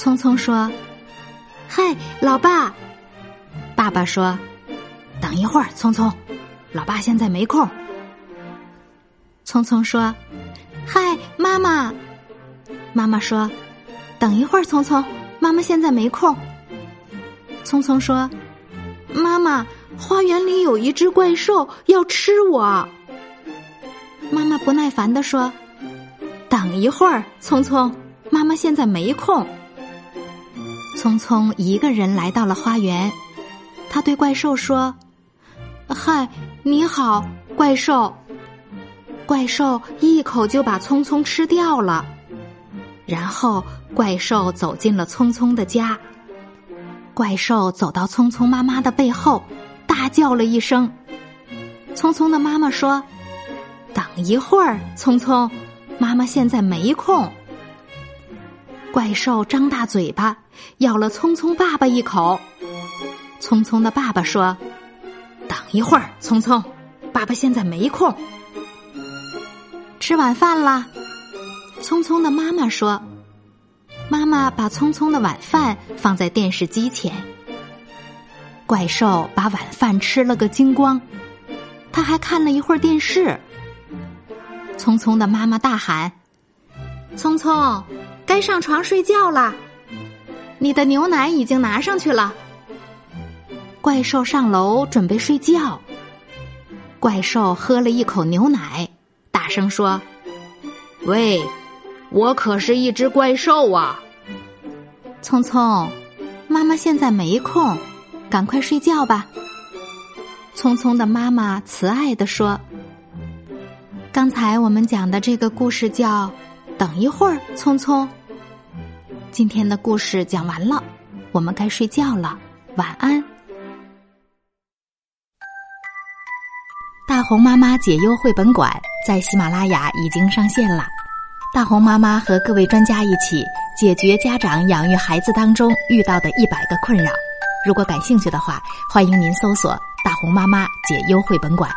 聪聪说：“嗨，老爸。”爸爸说：“等一会儿，聪聪，老爸现在没空。”聪聪说：“嗨，妈妈。”妈妈说：“等一会儿，聪聪，妈妈现在没空。”聪聪说：“妈妈，花园里有一只怪兽要吃我。”妈妈不耐烦的说：“等一会儿，聪聪，妈妈现在没空。”聪聪一个人来到了花园，他对怪兽说：“嗨，你好，怪兽。”怪兽一口就把聪聪吃掉了，然后怪兽走进了聪聪的家。怪兽走到聪聪妈妈的背后，大叫了一声。聪聪的妈妈说。等一会儿，聪聪，妈妈现在没空。怪兽张大嘴巴，咬了聪聪爸爸一口。聪聪的爸爸说：“等一会儿，聪聪，爸爸现在没空。”吃晚饭啦，聪聪的妈妈说：“妈妈把聪聪的晚饭放在电视机前。”怪兽把晚饭吃了个精光，他还看了一会儿电视。聪聪的妈妈大喊：“聪聪，该上床睡觉了，你的牛奶已经拿上去了。”怪兽上楼准备睡觉。怪兽喝了一口牛奶，大声说：“喂，我可是一只怪兽啊！”聪聪，妈妈现在没空，赶快睡觉吧。聪聪的妈妈慈爱的说。刚才我们讲的这个故事叫《等一会儿，聪聪》。今天的故事讲完了，我们该睡觉了，晚安。大红妈妈解忧绘本馆在喜马拉雅已经上线了，大红妈妈和各位专家一起解决家长养育孩子当中遇到的一百个困扰。如果感兴趣的话，欢迎您搜索“大红妈妈解忧绘本馆”。